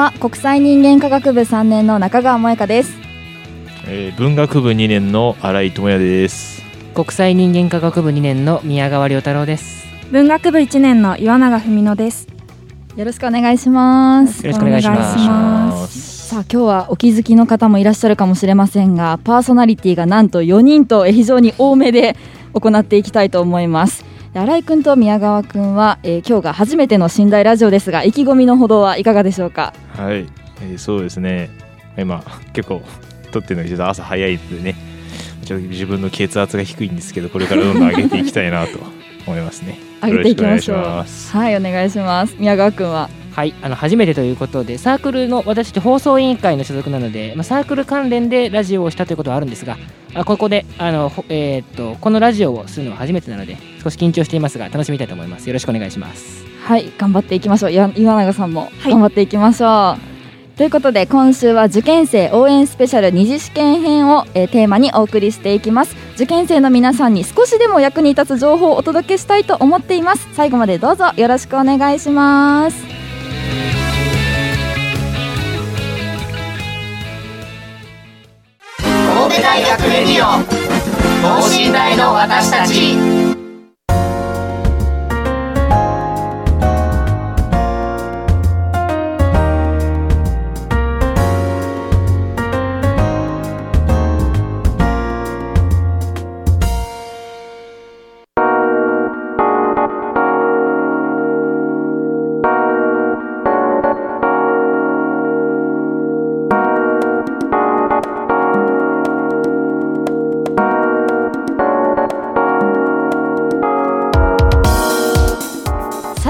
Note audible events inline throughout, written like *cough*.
は。国際人間科学部3年の中川萌香です、えー、文学部2年の新井智也です。国際人間科学部2年の宮川亮太郎です。文学部1年の岩永文乃です。よろしくお願いします。よろしくお願いします。さあ今日はお気づきの方もいらっしゃるかもしれませんがパーソナリティがなんと4人と非常に多めで行っていきたいと思います新井君と宮川君は、えー、今日が初めての寝台ラジオですが意気込みのほどはいかがでしょうか？はい、えー、そうですね。今結構撮ってるのがちょっと朝早いのでね。ちょっと自分の血圧が低いんですけどこれからどんどん上げていきたいなと思いますね。上げていきましょうはいお願いします。宮川君は？はいあの初めてということでサークルの私放送委員会の所属なので、まあ、サークル関連でラジオをしたということはあるんですがあここであの、えー、っとこのラジオをするのは初めてなので少し緊張していますが楽しみたいと思います。よろしくお願いします。はい頑張っていきましょう。岩永さんも頑張っていきましょう、はいということで今週は受験生応援スペシャル二次試験編を、えー、テーマにお送りしていきます受験生の皆さんに少しでも役に立つ情報をお届けしたいと思っています。最後までどうぞよろしくお願いします。神戸大学レディオ等身大の私たち。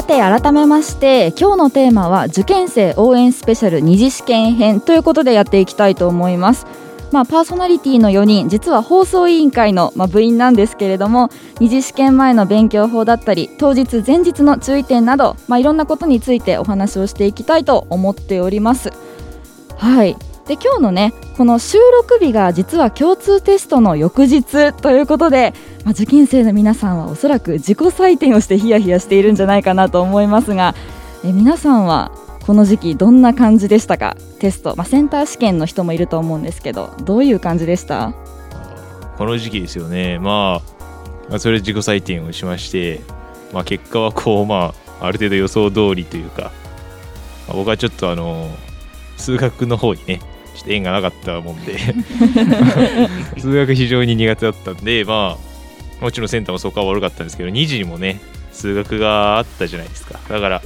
さて改めまして今日のテーマは受験生応援スペシャル二次試験編ということでやっていきたいと思います。まあ、パーソナリティの4人実は放送委員会の、まあ、部員なんですけれども二次試験前の勉強法だったり当日前日の注意点など、まあ、いろんなことについてお話をしていきたいと思っております。はいで今日のねこの収録日が実は共通テストの翌日ということで、まあ、受験生の皆さんはおそらく自己採点をしてヒヤヒヤしているんじゃないかなと思いますがえ皆さんはこの時期どんな感じでしたか？テスト、まあ、センター試験の人もいると思うんですけどどういう感じでした？この時期ですよね、まあ、それ自己採点をしまして、まあ、結果はこう、まあ、ある程度予想通りというか、まあ、僕はちょっとあの数学の方にねちょっと縁がなかったもんで。*laughs* 数学非常に苦手だったんでまあもちろんセンターもそこは悪かったんですけど2時にもね数学があったじゃないですか。だから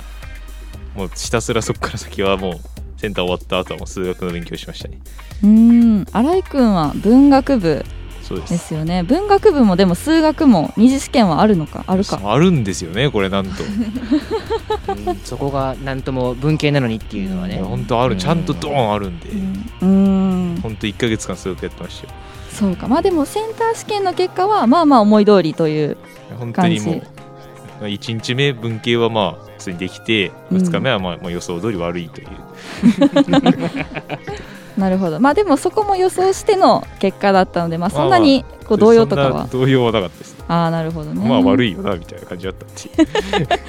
もうひたすらそこから先はもうセンター終わった後はもう数学の勉強しましたね。うん。新井君は文学部です。ですよね。文学部もでも数学も二次試験はあるのか？あるか？あるんですよねこれなんと。そこがなんとも文系なのにっていうのはね。本当ある。ちゃんとドーンあるんで。うん。本当一か月間数学やってましたよ。そうか。まあでもセンター試験の結果はまあまあ思い通りという本当にもう1日目文系はまあ普通にできて2日目はまあ、予想通り悪いという *laughs* なるほど。まあでもそこも予想しての結果だったのでまあそんなにこう動揺とかは。動揺はなかったです。ああなるほどね。まあ悪いよなみたいな感じだったって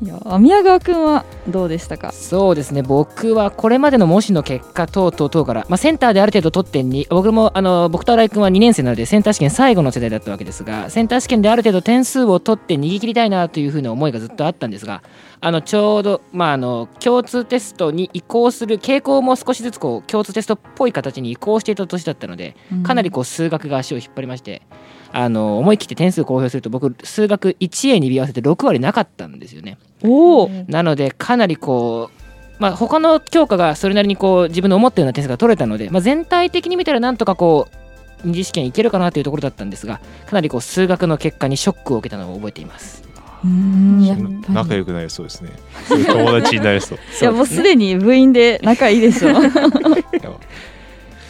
いや宮川君はどうでしたか？そうですね。僕はこれまでの模試の結果等々等から、まあ、センターである程度取ってに僕もあの僕と新井君は2年生なのでセンター試験最後の世代だったわけですがセンター試験である程度点数を取って逃げ切りたいなというふうな思いがずっとあったんですがあのちょうど、まあ、あの共通テストに移行する傾向も少しずつこう共通テストっぽい形に移行していた年だったのでかなりこう数学が足を引っ張りましてあの思い切って点数公表すると僕数学 1A に微合わせて6割なかったんですよね。おおなのでかなりこう、まあ、他の教科がそれなりにこう自分の思ったような点数が取れたので、まあ、全体的に見たらなんとかこう二次試験いけるかなというところだったんですがかなりこう数学の結果にショックを受けたのを覚えています。うん。仲良くなりそうですね。友達になりそう。*laughs* いやもうすでに部員で仲いいでしょ。*laughs*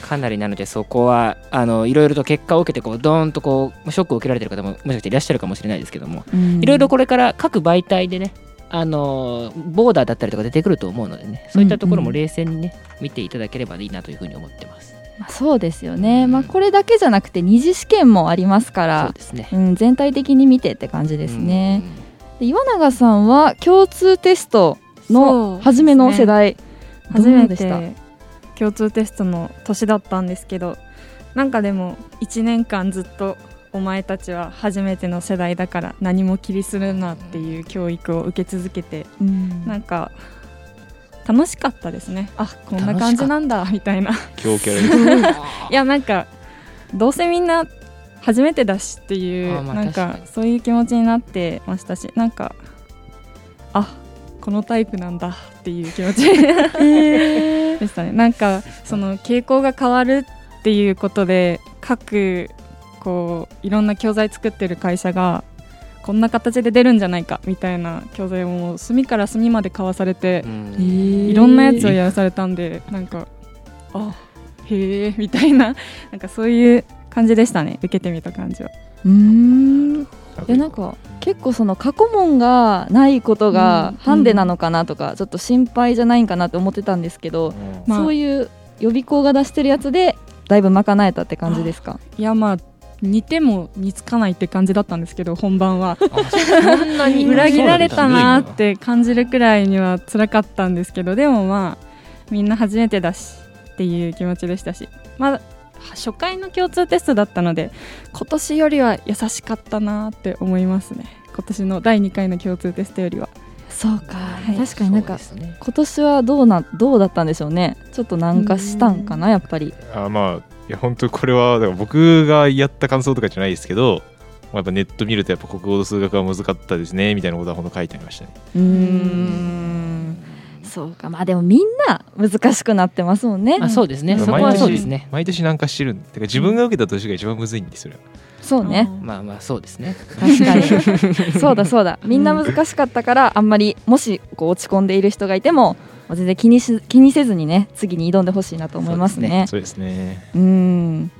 かなりなのでそこはあのいろいろと結果を受けてこうドーンとこうショックを受けられてる方ももしかしていらっしゃるかもしれないですけどもいろいろこれから各媒体でねあのボーダーだったりとか出てくると思うのでね。そういったところも冷静にね見ていただければいいなというふうに思ってます。まあそうですよね、まあ、これだけじゃなくて二次試験もありますかそうらですね。うん、全体的に見てって感じですね。で岩永さんは共通テストの初めの世代、初めどうでした？て共通テストの年だったんですけどなんかでも1年間ずっとお前たちは初めての世代だから何も気にするなっていう教育を受け続けてうん。なんか楽しかったですね。あこんな感じなんだみたいな。*laughs* いやなんかどうせみんな初めてだしっていうあまあなんかそういう気持ちになってましたしなんかあこのタイプなんだっていう気持ち *laughs* でしたね。なんかその傾向が変わるっていうことで各こういろんな教材作ってる会社がこんな形で出るんじゃないかみたいな教材を隅から隅まで交わされてう、ん。いろんなやつをやらされたんでなんかあへえみたいな *laughs* なんかそういう感じでしたね受けてみた感じは。うーん。いやなんか結構その過去問がないことがうん。ハンデなのかなとか、ちょっと心配じゃないんかなって思ってたんですけど、まあ。そういう予備校が出してるやつでだいぶ賄えたって感じですか？いやまあ似ても似つかないって感じだったんですけど本番は。そんなに？裏切られたなって感じるくらいには辛かったんですけどでもまあみんな初めてだしっていう気持ちでしたし。まあ初回の共通テストだったので今年よりは優しかったなって思いますね。今年の第2回の共通テストよりは。そうか、はい。確かになんかね。今年はどうなどうだったんでしょうね。ちょっとなんかしたんかなやっぱり。あまあいや本当これはだから僕がやった感想とかじゃないですけどまあやっぱネット見るとやっぱ国語と数学は難かったですねみたいなことは本当書いてありましたね。うーん。そうか。まあでもみんな難しくなってますもんね。あそうですね。うん。そこはそうですね。毎年なんかしてるんだから自分が受けた年が一番むずいんですよそうね。まあまあそうですね。確かに。*laughs* そうだそうだ。みんな難しかったからあんまりもしこう落ち込んでいる人がいても全然気にし気にせずにね次に挑んでほしいなと思いますね。そうですね。うん。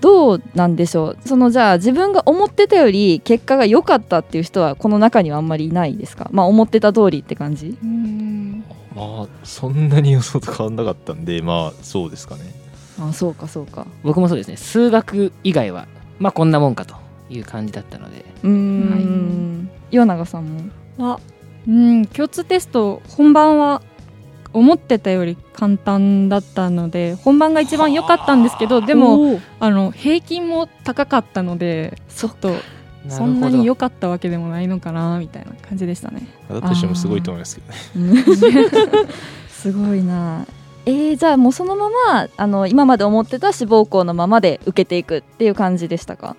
どうなんでしょう。そのじゃあ自分が思ってたより結果が良かったっていう人はこの中にはあんまりいないですか？まあ思ってた通りって感じ？うん。まあそんなに予想と変わんなかったんでまあそうですかね。あそうかそうか。僕もそうですね。数学以外はまあこんなもんかという感じだったので。うーん岩永さんも？はうん。共通テスト本番は思ってたより簡単だったので本番が一番良かったんですけどでもあの平均も高かったのでちょっとそんなに良かったわけでもないのかなみたいな感じでしたね。だとしてもすごいと思いますけどね。うんすごいな。えー、じゃあもうそのままあの今まで思ってた志望校のままで受けていくっていう感じでしたか？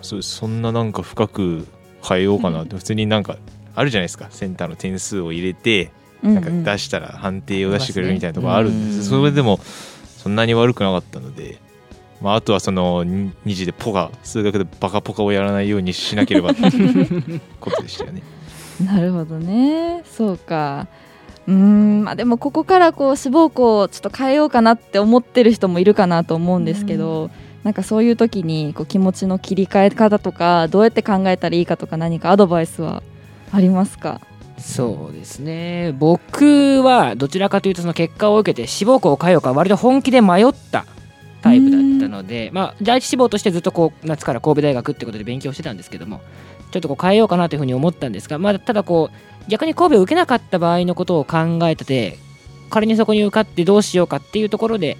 そうそんななんか深く変えようかなって普通になんかあるじゃないですか。センターの点数を入れてなんか出したら判定を出してくれるみたいなところあるんです、うんそれでもそんなに悪くなかったので、まあ、あとはその2次でポカ数学でバカポカをやらないようにしなければっていうことでしたよね。なるほどね。そうか。うーん。まあでもここからこう志望校をちょっと変えようかなって思ってる人もいるかなと思うんですけど、なん。かそういう時にこう気持ちの切り替え方とかどうやって考えたらいいかとか何かアドバイスはありますかそうですね。僕はどちらかというとその結果を受けて志望校を変えようか割と本気で迷ったタイプだったのでまあ第一志望としてずっとこう夏から神戸大学ってことで勉強してたんですけどもちょっとこう変えようかなというふうに思ったんですが、まあ、ただこう逆に神戸を受けなかった場合のことを考えてて仮にそこに受かってどうしようかっていうところで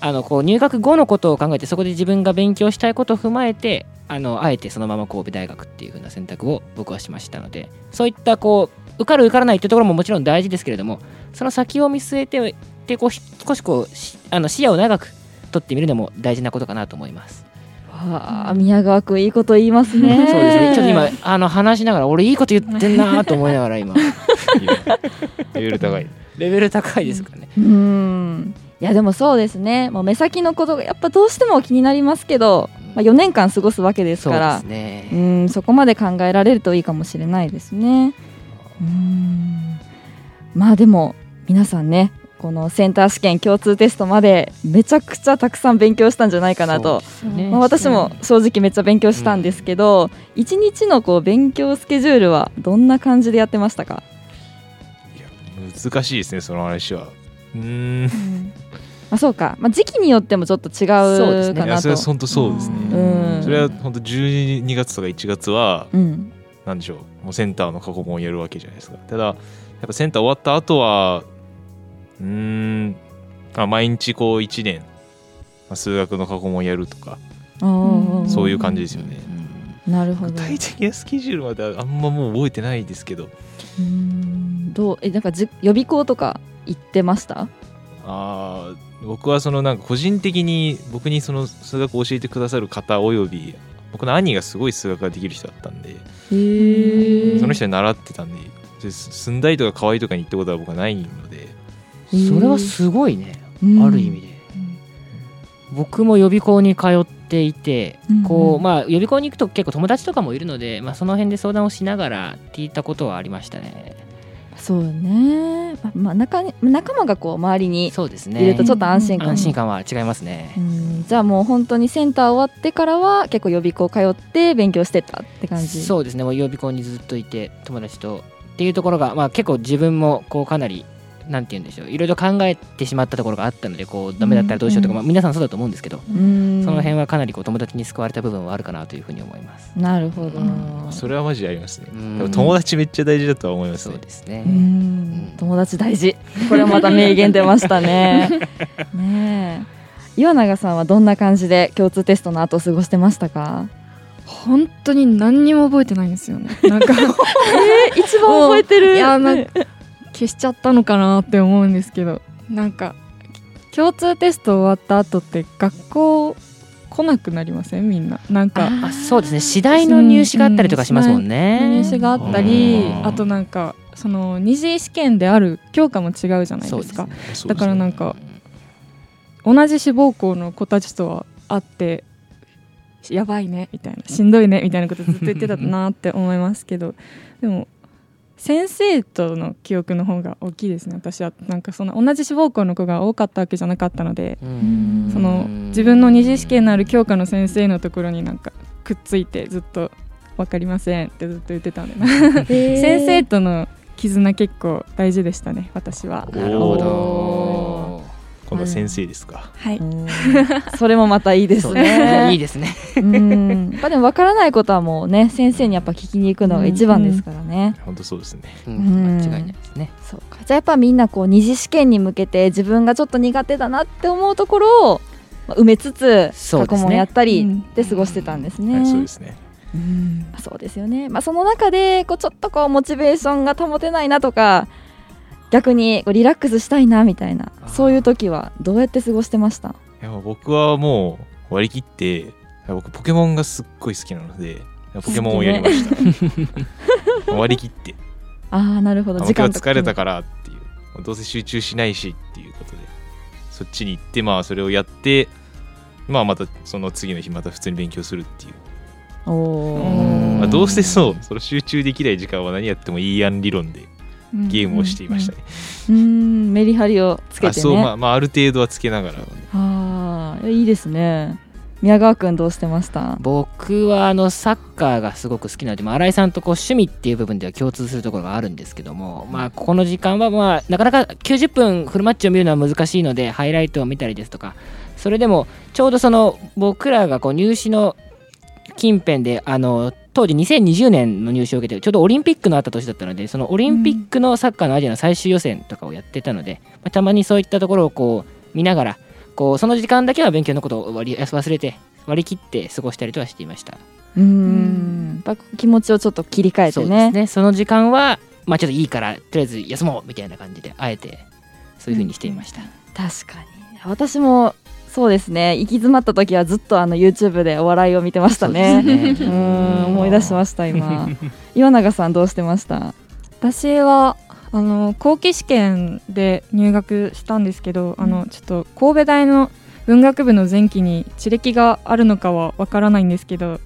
あのこう入学後のことを考えてそこで自分が勉強したいことを踏まえてあのあえてそのまま神戸大学っていう風な選択を僕はしましたのでそういったこう受かる受からないっていうところももちろん大事ですけれどもその先を見据えてでこうひ少しこうしあの視野を長く取ってみるのも大事なことかなと思います。はあ宮川くんいいこと言いますね。そうですね。ちょっと今あの話しながら俺いいこと言ってんなと思いながら今。*laughs* レベル高い。レベル高いですからね。うん。いやでもそうですね。もう目先のことがやっぱどうしても気になりますけど、まあ、4年間過ごすわけですそうからですね。うんそこまで考えられるといいかもしれないですねうん。まあでも皆さんねこのセンター試験共通テストまでめちゃくちゃたくさん勉強したんじゃないかなと、そうですね。まあ、私も正直めっちゃ勉強したんですけど、一日のこう勉強スケジュールはどんな感じでやってましたか、難しいですねその話は。うーん。いまあ、そうか、まあ、時期によってもちょっと違そうですね。うかなとやそれは本当そうですね。うん。それは本当12月とか1月はうんなんでしょう。もうセンターの過去問をやるわけじゃないですか。ただやっぱセンター終わった後はうーんあ毎日こう1年、まあ、数学の過去問やるとかそういう感じですよね。なるほど。具体的なスケジュールまではあんまもう覚えてないですけど。うん。どうえなんかじ予備校とか行ってました？あー僕はそのなんか個人的に僕にその数学を教えてくださる方および僕の兄がすごい数学ができる人だったんでその人に習ってたんでで寸大とか河合とかに行ったことは僕はないのでそれはすごいねうん。ある意味で。僕も予備校に通っていてうんこうまあ予備校に行くと結構友達とかもいるのでまあその辺で相談をしながら聞いたことはありましたねそうね。ままあ仲に仲間がこう周りにいるとちょっと安心感。安心感は違いますね。うん。じゃあもう本当にセンター終わってからは結構予備校通って勉強してたって感じ？そうですね。もう予備校にずっといて友達と。っていうところが、まあ、結構自分もこうかなりなんて言うんでしょういろいろ考えてしまったところがあったのでこうダメだったらどうしようとか、うん。まあ、皆さんそうだと思うんですけど、うん。その辺はかなりこう友達に救われた部分はあるかなというふうに思います。なるほど、それはマジでありますね。友達めっちゃ大事だとは思いますそうねですね、うん。友達大事。これはまた名言出ましたね。*laughs* ねえ。岩永さんはどんな感じで共通テストの後過ごしてましたか？本当に何にも覚えてないんですよね。なんか *laughs* 一番覚えてる。いやなんか消しちゃったのかなって思うんですけどなんか共通テスト終わった後って学校来なくなりません？みんな。なんかあそうですね。次第の入試があったりとかしますもんね。入試があったりうん。あとなんかその二次試験である教科も違うじゃないですか。ね。だからなんか同じ志望校の子たちとは会ってやばいねみたいなしんどいねみたいなことずっと言ってたなって思いますけど。でも先生との記憶の方が大きいですね。私はなんかその同じ志望校の子が多かったわけじゃなかったのでうん。その自分の二次試験のある教科の先生のところになんかくっついてずっと分かりませんってずっと言ってたんで。先 *laughs* 先生との絆結構大事でしたね私は。なるほおど。今度は先生ですか。はい。*laughs* それもまたいいですね。ねいいですね。うん。やっぱでも分からないことはもうね先生にやっぱ聞きに行くのが一番ですからね、本当そうですね。うん。うん間違いないですね。そうか。じゃあやっぱみんなこう二次試験に向けて自分がちょっと苦手だなって思うところをまあ埋めつつ過去そうですね。問やったりうん。で過ごしてたんですね。はいそうですね。そうですよね、まあ、その中でこうちょっとこうモチベーションが保てないなとか逆にこうリラックスしたいなみたいなそういう時はどうやって過ごしてました？いや僕はもう割り切って僕ポケモンがすっごい好きなのでポケモンをやりました、割り切って。*laughs* ああなるほど。あ時間疲れたからっていう。どうせ集中しないしっていうことで。そっちに行ってまあそれをやってまあまたその次の日また普通に勉強するっていう、おおまあ、どうせそうその集中できない時間は何やってもいいやん理論でゲームをしていましたね、うん。メリハリをつけてね。あそう。まあまあある程度はつけながら。ああいいですね。宮川くんどうしてました？僕はあのサッカーがすごく好きなので、まあ、新井さんとこう趣味っていう部分では共通するところがあるんですけども、まあ、ここの時間は、まあ、なかなか90分フルマッチを見るのは難しいのでハイライトを見たりですとかそれでもちょうどその僕らがこう入試の近辺であの当時2020年の入試を受けてちょうどオリンピックのあった年だったのでそのオリンピックのサッカーのアジアの最終予選とかをやってたので、まあたまにそういったところをこう見ながらこうその時間だけは勉強のことを割り忘れて割り切って過ごしたりとはしていました。うん。気持ちをちょっと切り替えそうてねですね。その時間はまあちょっといいからとりあえず休もうみたいな感じであえてそういう風にしていました、確かに。私もそうですね。行き詰まった時はずっとあの YouTube でお笑いを見てましたね。ね。うん思い出しました今。*laughs* 岩永さんどうしてました？私はあの後期試験で入学したんですけど、あのちょっと神戸大の文学部の前期に地歴があるのかはわからないんですけど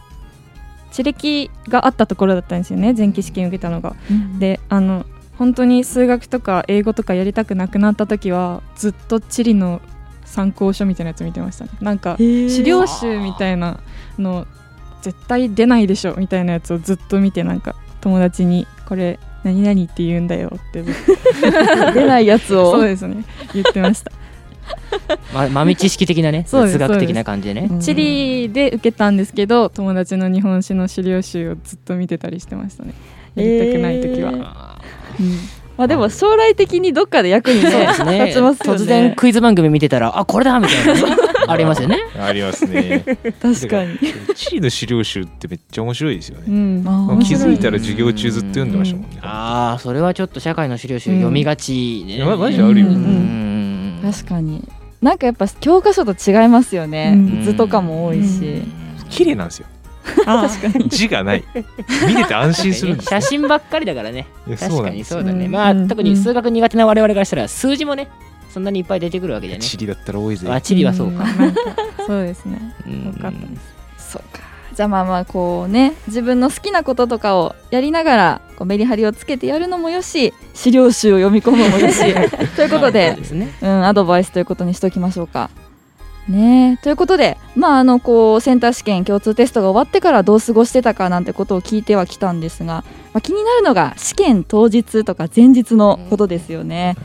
地歴があったところだったんですよね前期試験受けたのが。であの本当に数学とか英語とかやりたくなくなった時はずっと地理の参考書みたいなやつ見てましたね。なんか資料集みたいなの絶対出ないでしょみたいなやつをずっと見てなんか友達にこれ何々って言うんだよって *laughs* 出ないやつを。*laughs* そうですね。言ってました。*laughs* ま豆知識的なねそうです雑学的な感じでね。うん。地理で受けたんですけど友達の日本史の資料集をずっと見てたりしてましたね。やりたくない時は、えー。あまあでも将来的にどっかで役に立ちますよね。突然クイズ番組見てたらあこれだみたいなね。*laughs* ありますよね。ありますね。確かに。地理の資料集ってめっちゃ面白いですよね、気づいたら授業中ずっと読んでましたもんね、ああそれはちょっと社会の資料集読みがちで、ね。いやまマジであるよ。うんうん確かに。なんかやっぱ教科書と違いますよね、うん。図とかも多いし、綺麗なんですよ字がない。見てて安心するんですよ写真ばっかりだからね。確かにそうだね、うん。まあうん。特に数学苦手な我々からしたら数字もねそんなにいっぱい出てくるわけじゃね。地理だったら多いぜ。あ地理はそうか、そうですね。うん。よかったですそうか。じゃあまあまあこうね自分の好きなこととかをやりながらこうメリハリをつけてやるのもよし資料集を読み込むのもよし。*laughs* ということでで、すね。うん、アドバイスということにしておきましょうか。ね。えということで、まあ、あのこうセンター試験共通テストが終わってからどう過ごしてたかなんてことを聞いてはきたんですが、まあ、気になるのが試験当日とか前日のことですよね。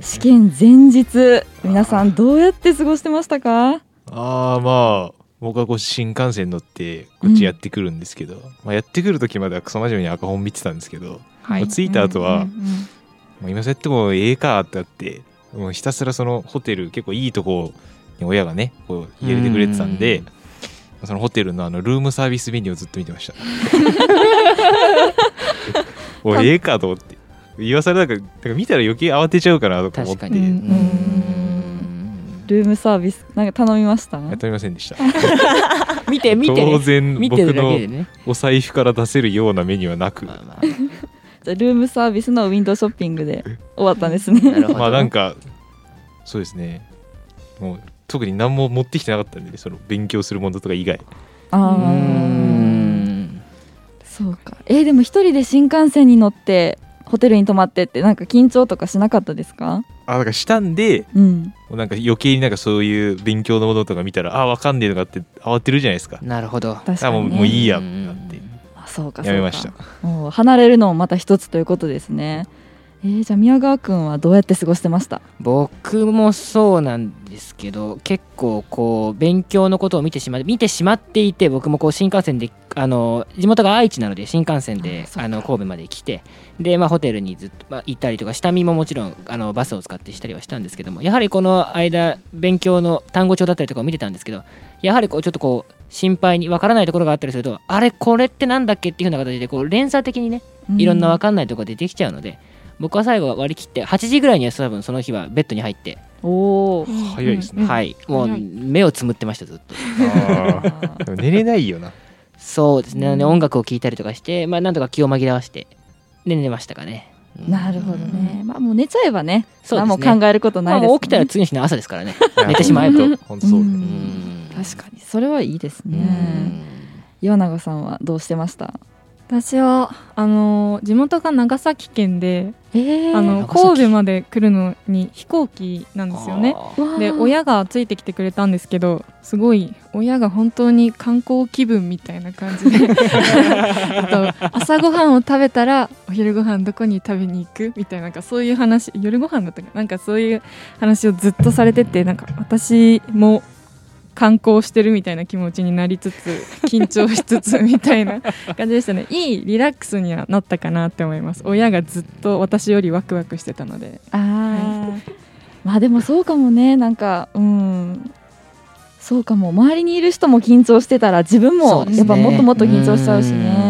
試験前日皆さんどうやって過ごしてましたか？ああまあ僕はこう新幹線乗ってこっちやってくるんですけど、まあ、やってくる時まではクソ真面目に赤本見てたんですけど、はい。まあ着いた後は、うんう今そうやってもええかってあってもうひたすらそのホテル結構いいとこに親がねこう入れてくれてたんでうん。そのホテルのあのルームサービスメニューをずっと見てました。*laughs* おいええかと思って。言わされなんかなんか見たら余計慌てちゃうかなとか思って。ルームサービスなんか頼みました？やっておりませんでした。見 *laughs* て見て、ね、当然見て僕のお財布から出せるようなメニューはなく。*laughs* じゃあルームサービスのウィンドウショッピングで終わったんですね。あなるほどまあなんかそうですね。もう特に何も持ってきてなかったんで、ね、その勉強するものとか以外うあーんそうか。えーでも一人で新幹線に乗ってホテルに泊まってってなんか緊張とかしなかったですか？あだからしたんでうん。もうなんか余計になんかそういう勉強のものとか見たらあわかんねえとかって慌てるじゃないですかなるほど確かに、ね。あもうもういいやっうんてなってあそうかそうか。やめましたもう離れるのもまた一つということですね。えー、じゃあ宮川くんはどうやって過ごしてました？僕もそうなんですけど結構こう勉強のことを見てしま見てしまっていて僕もこう新幹線であの地元が愛知なので新幹線であの神戸まで来てで、まあ、ホテルにずっと、まあ、行ったりとか下見ももちろんあのバスを使ってしたりはしたんですけどもやはりこの間勉強の単語帳だったりとかを見てたんですけどやはりこうちょっとこう心配にわからないところがあったりするとあれこれってなんだっけっていうふうな形でこう連鎖的にねいろんなわかんないところでできちゃうので、僕は最後は割り切って8時ぐらいには多分その日はベッドに入って、おお。早いですね、はい。もう目をつむってましたずっと。寝れないよな。そうですね、なので音楽を聴いたりとかしてまあなんとか気を紛らわしてで寝ましたかね。なるほどね。まあもう寝ちゃえばね、そうですね。何も考えることまないです、ね。あもう起きたら次の日の朝ですからね。*laughs* 寝てしまえば *laughs* 本当そう。うん。うん。確かに。それはいいですうね。ん。岩永さんはどうしてました？私はあの地元が長崎県で、えあの神戸まで来るのに飛行機なんですよね。で親がついてきてくれたんですけどすごい親が本当に観光気分みたいな感じで。*laughs* あと朝ごはんを食べたらお昼ご飯どこに食べに行く？みたいななんかそういう話夜ご飯だったかな？なんかそういう話をずっとされててなんか私も観光してるみたいな気持ちになりつつ緊張しつつみたいな *laughs* 感じでしたね。いいリラックスにはなったかなって思います。親がずっと私よりワクワクしてたので。ああ、まあでもそうかもね。なんかうん。そうかも。周りにいる人も緊張してたら自分もやっぱもっともっと緊張しちゃうしね。うん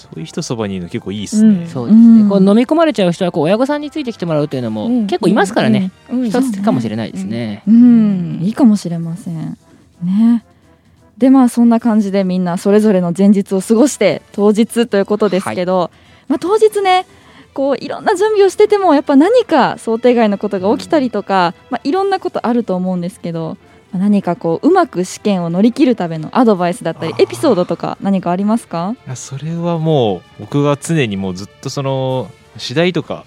そういう人そばにいるの結構いいですね、うん。そうですね、うん。こう飲み込まれちゃう人はこう親御さんについてきてもらうというのもうん。結構いますからね、うん。一つかもしれないですね。うん、いいかもしれません。ね。でまあそんな感じでみんなそれぞれの前日を過ごして当日ということですけど、まあ、当日ねこういろんな準備をしててもやっぱ何か想定外のことが起きたりとか、まあ、いろんなことあると思うんですけど、まあ何かこううまく試験を乗り切るためのアドバイスだったりエピソードとか何かありますか？いやそれはもう僕が常にもうずっとその次第とか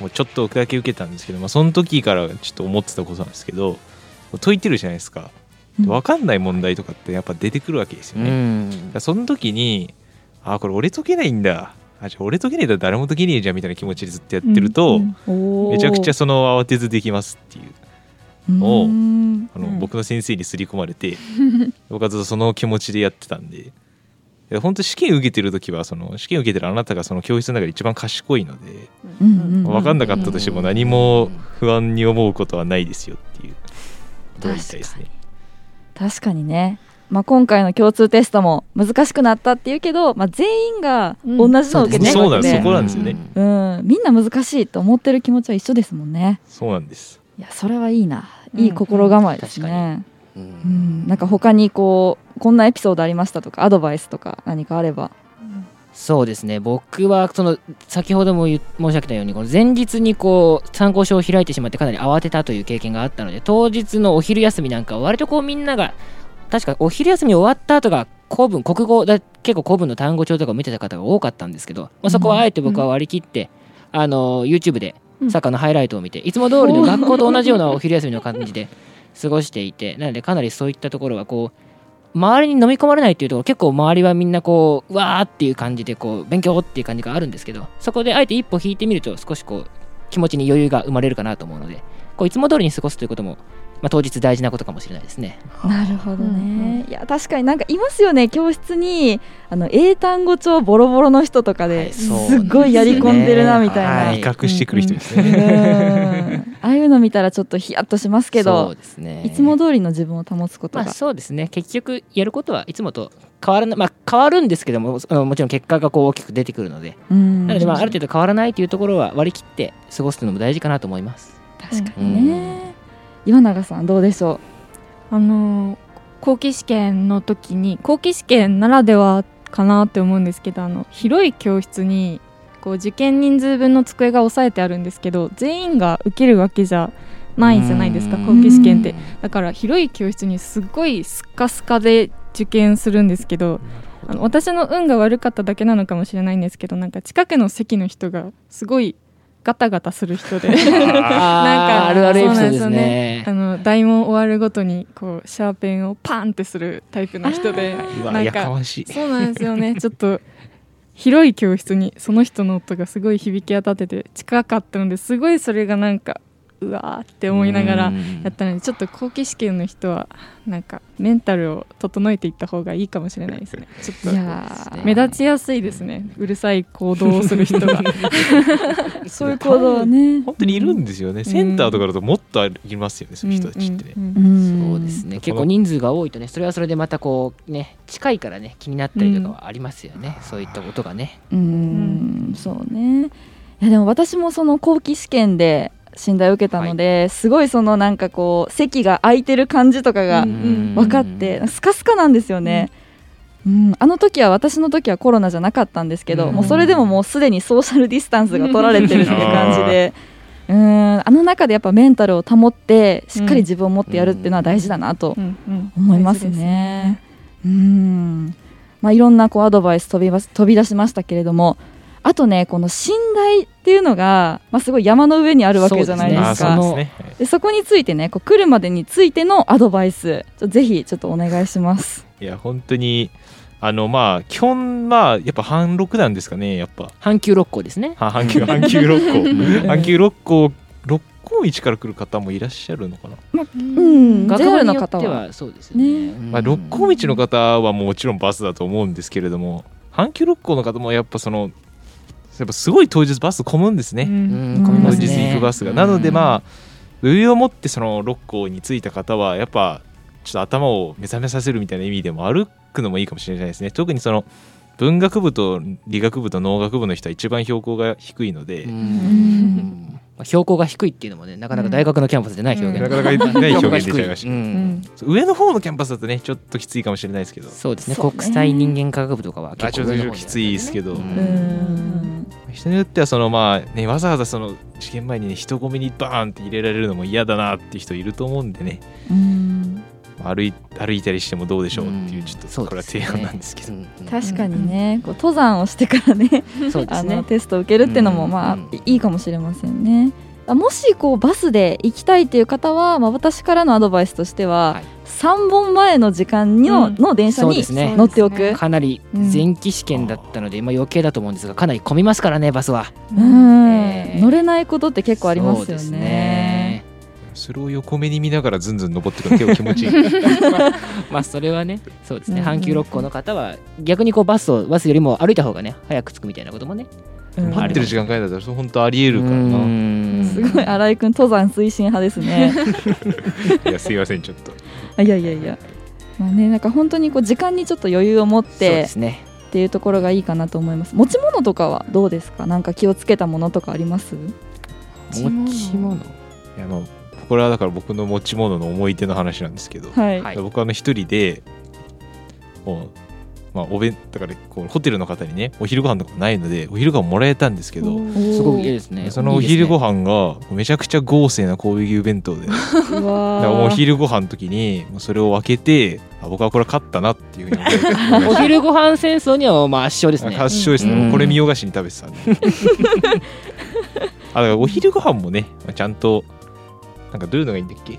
もうちょっとだけ受けたんですけど、まあ、その時からちょっと思ってたことなんですけど解いてるじゃないですか。うん。分かんない問題とかってやっぱ出てくるわけですようね、ん。だからその時にあこれ俺解けないんだ。あじゃあ俺解けねえだ誰も解けねえじゃんみたいな気持ちでずっとやってると、おー。めちゃくちゃその慌てずできますっていうをうん。あの、うん僕の先生に刷り込まれて *laughs* 僕はずっとその気持ちでやってたんで。いや本当試験受けてる時はその試験受けてるあなたがその教室の中で一番賢いので分かんなかったとしても何も不安に思うことはないですよっていう。ことを言いたいですね。確かにね、まあ、今回の共通テストも難しくなったっていうけど、まあ、全員が同じのを受けてわけでそこなんですよね。うん、みんな難しいと思ってる気持ちは一緒ですもんね。そうなんですいやそれはいいな。いい心構えですね、うんうん。なんか他にこうこんなエピソードありましたとかアドバイスとか何かあれば。そうですね。僕はその先ほども申し上げたようにこの前日にこう参考書を開いてしまってかなり慌てたという経験があったので当日のお昼休みなんかは割とこうみんなが確かお昼休み終わった後が古文国語だ結構古文の単語帳とかを見てた方が多かったんですけど、まあ、そこはあえて僕は割り切って、あの YouTube でサッカーのハイライトを見ていつも通りの学校と同じようなお昼休みの感じで過ごしていてなのでかなりそういったところはこう周りに飲み込まれないっていうところ結構周りはみんなこううわーっていう感じでこう勉強っていう感じがあるんですけどそこであえて一歩引いてみると少しこう気持ちに余裕が生まれるかなと思うのでこういつも通りに過ごすということも、まあ、当日大事なことかもしれないですね。*laughs* なるほどうんね、いや確かになんかいますよね教室にあの英単語帳ボロボロの人とかはでいそうすっごいやり込んでるなみたいな、はい。威嚇してくる人ですうん。ね。ああいうの見たらちょっとヒヤッとしますけそどうですね。いつも通りの自分を保つことが、まあそうですね。結局やることはいつもと変わらないまあ変わるんですけどももちろん結果がこう大きく出てくるので。うん。なのでまあある程度変わらないというところは割り切って過ごすのも大事かなと思います。確かにね、岩永さんどうでしょあのー後期試験の時に後期試験ならではかなって思うんですけどあの広い教室にこう受験人数分の机が押さえてあるんですけど全員が受けるわけじゃないじゃないですかうん。後期試験って。だから広い教室にすっごいスカスカで受験するんですけど。あの私の運が悪かっただけなのかもしれないんですけどなんか近くの席の人がすごいガタガタする人で *laughs* なんかあるあるエピソードそうなんでですねね。あの題問終わるごとにこうシャーペンをパンってするタイプの人でなんか。そうなんですよねちょっと広い教室にその人の音がすごい響き当たってて近かったのですごいそれがなんかうわーって思いながらやったのでちょっと後期試験の人はなんかメンタルを整えていった方がいいかもしれないですね。*laughs* ちょっういや目立ちやすいですね。うるさい行動をする人が *laughs* そういう行動はね。本当にいるんですよね。センターとかだともっとありますよね、そういう人たちってね。うん。うん。うんそうですね。うん結構人数が多いとねそれはそれでまたこうね近いからね気になったりとかはありますよね、そういったことがね。うん。そうね。いやでも私もその後期試験で診断を受けたので、すごいそのなんかこう席が空いてる感じとかがうん分かって、スカスカなんですよね、うん。あの時は私の時はコロナじゃなかったんですけど、うん。もうそれでももうすでにソーシャルディスタンスが取られてるっていう感じで。うん。あの中でやっぱメンタルを保ってしっかり自分を持ってやるっていうのは大事だなとうん。うん。思いますね。うん。まあ、いろんなこうアドバイス飛びます飛び出しましたけれどもあとねこの信頼っていうのが、まあ、すごい山の上にあるわけじゃないですあか。そですね。でそこについてねこう来るまでについてのアドバイスぜひちょっとお願いします。いや本当にあのまあ基本まあやっぱ半六なんですかねやっぱ。阪急六甲ですね。は阪急阪急六甲。*laughs* *laughs* 阪急六甲六甲一から来る方もいらっしゃるのかな、うん、学部の方は。はそうですよね。ね。うん。まあ、六甲道の方はもちろんバスだと思うんですけれども阪急六甲の方もやっぱそのやっぱすごい当日バス混むんですね、うん。うん。当日混みますね。行くバスが、なのでまあ余裕を持ってその六甲に着いた方はやっぱちょっと頭を目覚めさせるみたいな意味でも歩くのもいいかもしれないですね。特にその文学部と理学部と農学部の人は一番標高が低いので、うんまあ標高が低いっていうのもねなかなか大学のキャンパスでない表現、なかなかない表現出ちゃいましうん。うん。上の方のキャンパスだとねちょっときついかもしれないですけど。そうですね。ね。国際人間科学部とかはあ結構上の方にきついですけど、うんうん。人によってはそのまあねわざわざその試験前にね人混みにバーンって入れられるのも嫌だなっていう人いると思うんでね。うん歩い歩いたりしてもどうでしょうっていううん。ちょっとこれは提案なんですけど、うんうん。確かにねこう登山をしてからねあそうですね。のテストを受けるっていうのもうん。まあうん。いいかもしれませんね。あもしこうバスで行きたいっていう方は、まあ、私からのアドバイスとしては、はい。3本前の時間の,、うん。の電車にそうですね。乗っておく。かなり前期試験だったので、まあ、余計だと思うんですがかなり混みますからねバスは。うん。えー。乗れないことって結構ありますよそうですね。ねそれを横目に見ながらずんずん登ってくるの結構気持ちいい *laughs* まあそれはねそうですね、阪急六甲の方は逆にこうバスをバスよりも歩いた方がね早く着くみたいなこともねうん待ってる時間帯だったら本当ありえるからうなすごい新井君登山推進派ですね。*laughs* いやすいませんちょっとあいやいやいや。まあね、なんか本当にこう時間にちょっと余裕を持っそうてですねっていうところがいいかなと思います。持ち物とかはどうですか？なんか気をつけたものとかあります？持ち物？いやあのこれはだから僕の持ち物の思い出の話なんですけど、はい。はい。僕はあの一人でまあお弁だからこうホテルの方にねお昼ご飯とかもないのでお昼ご飯もらえたんですけどすごくいいですね。そのお昼ご飯飯がめちゃくちゃ豪勢な神戸牛弁当で。お昼ご飯の時にもうそれを分けてあ僕はこれ勝ったなっていうふうに *laughs* お昼ご飯戦争にはまあ圧勝ですね。発祥ですね、うん。これ見よがしに食べてたんで。*laughs* あだからお昼ご飯もねちゃんとなんかどういうのがいいんだっけ？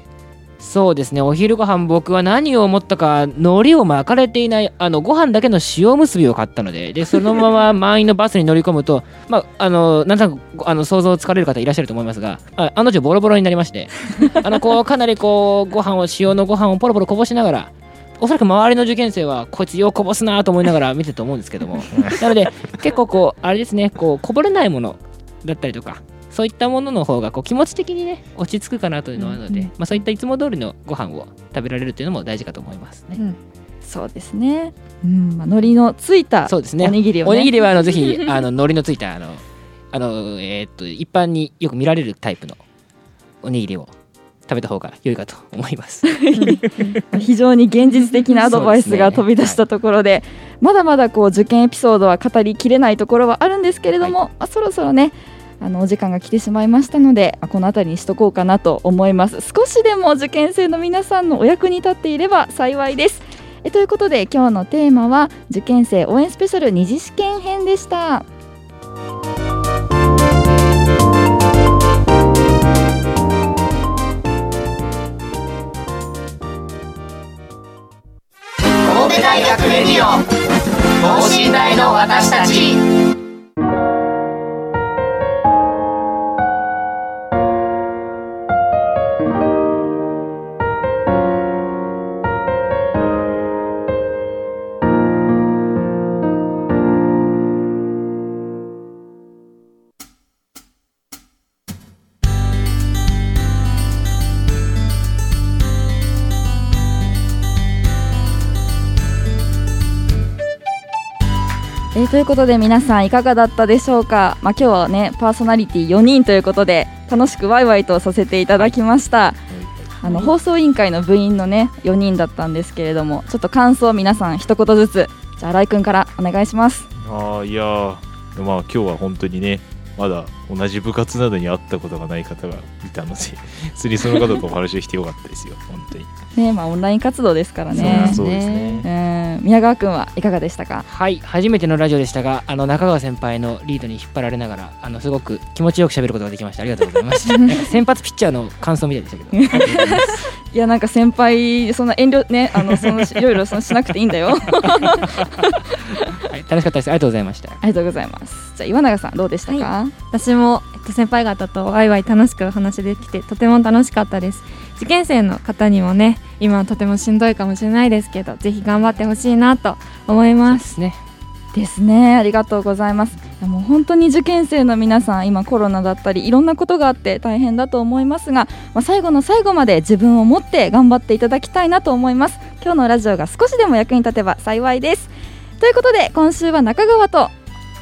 そうですね。お昼ご飯僕は何を思ったか海苔を巻かれていないあのご飯だけの塩結びを買ったのででそのまま満員のバスに乗り込むとまああのなんとなくあの想像つかれる方いらっしゃると思いますがああの女ボロボロになりまして *laughs* あのこうかなりこうご飯を塩のご飯をポロポロこぼしながらおそらく周りの受験生はこいつようこぼすなと思いながら見てると思うんですけども。*laughs* なので結構こうあれですねこうこぼれないものだったりとかそういったものの方がこう気持ち的にね落ち着くかなというのはあるので、うんまあ、そういったいつも通りのご飯を食べられるというのも大事かと思いますね。そうですね。うん、まあ、海苔のついたそうですね。おにぎりをね。おにぎりはあのぜひ *laughs* あの海苔のついたあのあの、えーっと一般によく見られるタイプのおにぎりを食べた方が良いかと思います。*laughs* 非常に現実的なアドバイスが飛び出したところでまだまだこう受験エピソードは語りきれないところはあるんですけれども、まあ、そろそろねあのお時間が来てしまいましたのでこの辺りにしとこうかなと思います。少しでも受験生の皆さんのお役に立っていれば幸いです。えということで今日のテーマは受験生応援スペシャル二次試験編でした。神戸大学レディオ等身大の私たち。ことで皆さんいかがだったでしょうか、まあ、今日はねパーソナリティ4人ということで楽しくワイワイとさせていただきました。あの放送委員会の部員のね4人だったんですけれどもちょっと感想皆さん一言ずつじゃあ新井くんからお願いします。ああいやーまあ今日は本当にねまだ同じ部活などに会ったことがない方がいたので *laughs* 釣りその方とお話できてよかったですよ本当に。ねまあオンライン活動ですからね。そうですね。うん宮川くんはいかがでしたか？はい初めてのラジオでしたがあの中川先輩のリードに引っ張られながらあのすごく気持ちよく喋ることができました。ありがとうございました *laughs* なんか先発ピッチャーの感想みたいでしたけど。*laughs* い。やなんか先輩そんな遠慮ねあのその *laughs* いろいろそのしなくていいんだよ。はい、楽しかったです。ありがとうございました。ありがとうございます。じゃあ岩永さんどうでしたか、私も、えっと、先輩方とワイワイ楽しくお話できてとても楽しかったです受験生の方にもね今はとてもしんどいかもしれないですけどぜひ頑張ってほしいなと思いまですすね。ですね。ありがとうございます。もう本当に受験生の皆さん今コロナだったりいろんなことがあって大変だと思いますが、まあ、最後の最後まで自分を持って頑張っていただきたいなと思います。今日のラジオが少しでも役に立てば幸いです。ということで今週は中川と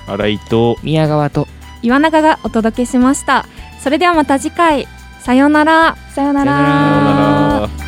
新井と宮川と岩永がお届けしました。それではまた次回さよなら。さよなら。